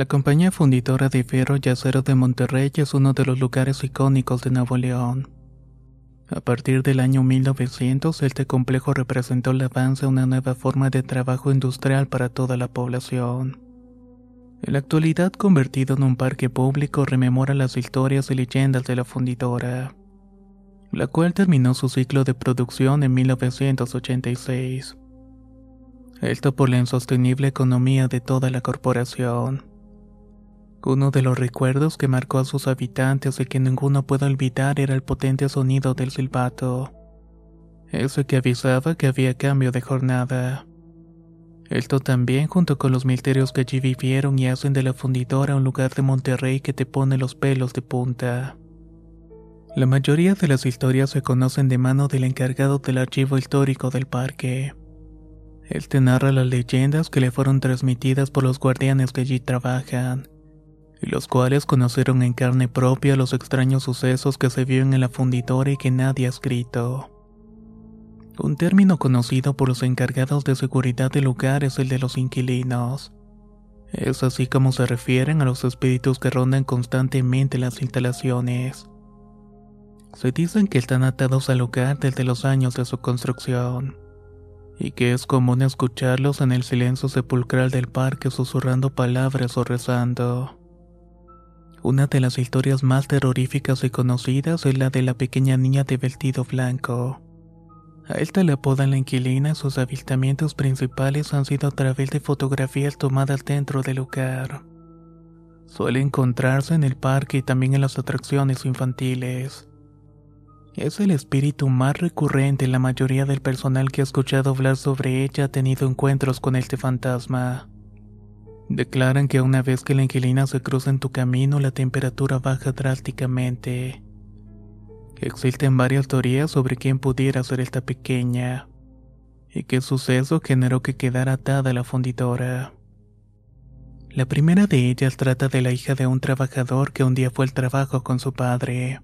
La compañía fundidora de Fierro y Acero de Monterrey es uno de los lugares icónicos de Nuevo León. A partir del año 1900, este complejo representó el avance a una nueva forma de trabajo industrial para toda la población. En la actualidad, convertido en un parque público, rememora las historias y leyendas de la fundidora, la cual terminó su ciclo de producción en 1986. Esto por la insostenible economía de toda la corporación. Uno de los recuerdos que marcó a sus habitantes y que ninguno puede olvidar era el potente sonido del silbato. Ese que avisaba que había cambio de jornada. Esto también junto con los misterios que allí vivieron y hacen de la fundidora un lugar de Monterrey que te pone los pelos de punta. La mayoría de las historias se conocen de mano del encargado del archivo histórico del parque. Él te narra las leyendas que le fueron transmitidas por los guardianes que allí trabajan, y los cuales conocieron en carne propia los extraños sucesos que se viven en la fundidora y que nadie ha escrito. Un término conocido por los encargados de seguridad del lugar es el de los inquilinos. Es así como se refieren a los espíritus que rondan constantemente las instalaciones. Se dicen que están atados al lugar desde los años de su construcción, y que es común escucharlos en el silencio sepulcral del parque susurrando palabras o rezando. Una de las historias más terroríficas y conocidas es la de la pequeña niña de vestido blanco. A esta le apodan la inquilina sus avistamientos principales han sido a través de fotografías tomadas dentro del lugar. Suele encontrarse en el parque y también en las atracciones infantiles. Es el espíritu más recurrente la mayoría del personal que ha escuchado hablar sobre ella ha tenido encuentros con este fantasma. Declaran que una vez que la inquilina se cruza en tu camino, la temperatura baja drásticamente. Existen varias teorías sobre quién pudiera ser esta pequeña, y qué suceso generó que quedara atada la fundidora. La primera de ellas trata de la hija de un trabajador que un día fue al trabajo con su padre.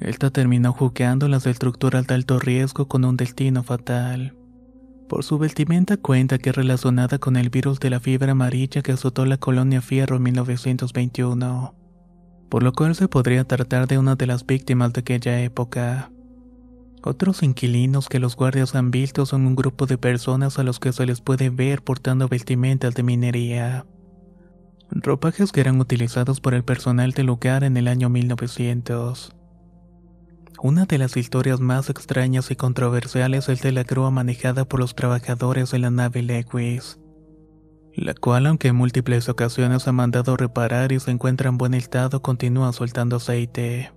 Esta terminó jugando las estructuras de alto riesgo con un destino fatal. Por su vestimenta cuenta que es relacionada con el virus de la fiebre amarilla que azotó la colonia Fierro en 1921, por lo cual se podría tratar de una de las víctimas de aquella época. Otros inquilinos que los guardias han visto son un grupo de personas a los que se les puede ver portando vestimentas de minería. Ropajes que eran utilizados por el personal del lugar en el año 1900. Una de las historias más extrañas y controversiales es de la grúa manejada por los trabajadores de la nave Lewis, la cual aunque en múltiples ocasiones ha mandado reparar y se encuentra en buen estado continúa soltando aceite.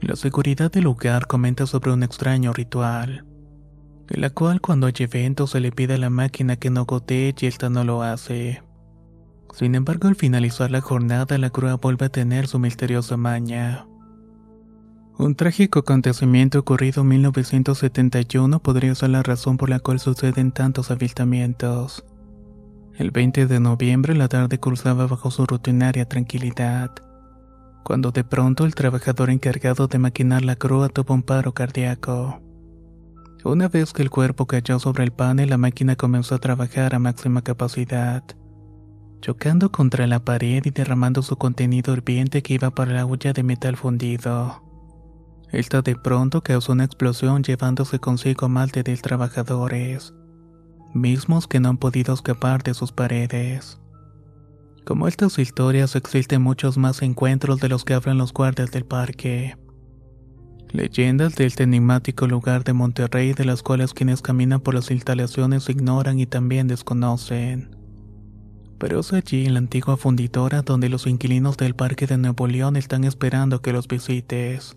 La seguridad del lugar comenta sobre un extraño ritual, en la cual cuando hay eventos se le pide a la máquina que no gotee y esta no lo hace. Sin embargo, al finalizar la jornada, la grúa vuelve a tener su misteriosa maña. Un trágico acontecimiento ocurrido en 1971 podría ser la razón por la cual suceden tantos avistamientos. El 20 de noviembre la tarde cruzaba bajo su rutinaria tranquilidad, cuando de pronto el trabajador encargado de maquinar la grúa tuvo un paro cardíaco. Una vez que el cuerpo cayó sobre el panel, la máquina comenzó a trabajar a máxima capacidad, chocando contra la pared y derramando su contenido hirviente que iba para la olla de metal fundido. Esta de pronto causó una explosión llevándose consigo a más de 10 trabajadores, mismos que no han podido escapar de sus paredes. Como estas historias existen muchos más encuentros de los que hablan los guardias del parque. Leyendas de este lugar de Monterrey de las cuales quienes caminan por las instalaciones ignoran y también desconocen. Pero es allí en la antigua fundidora donde los inquilinos del Parque de Nuevo León están esperando que los visites.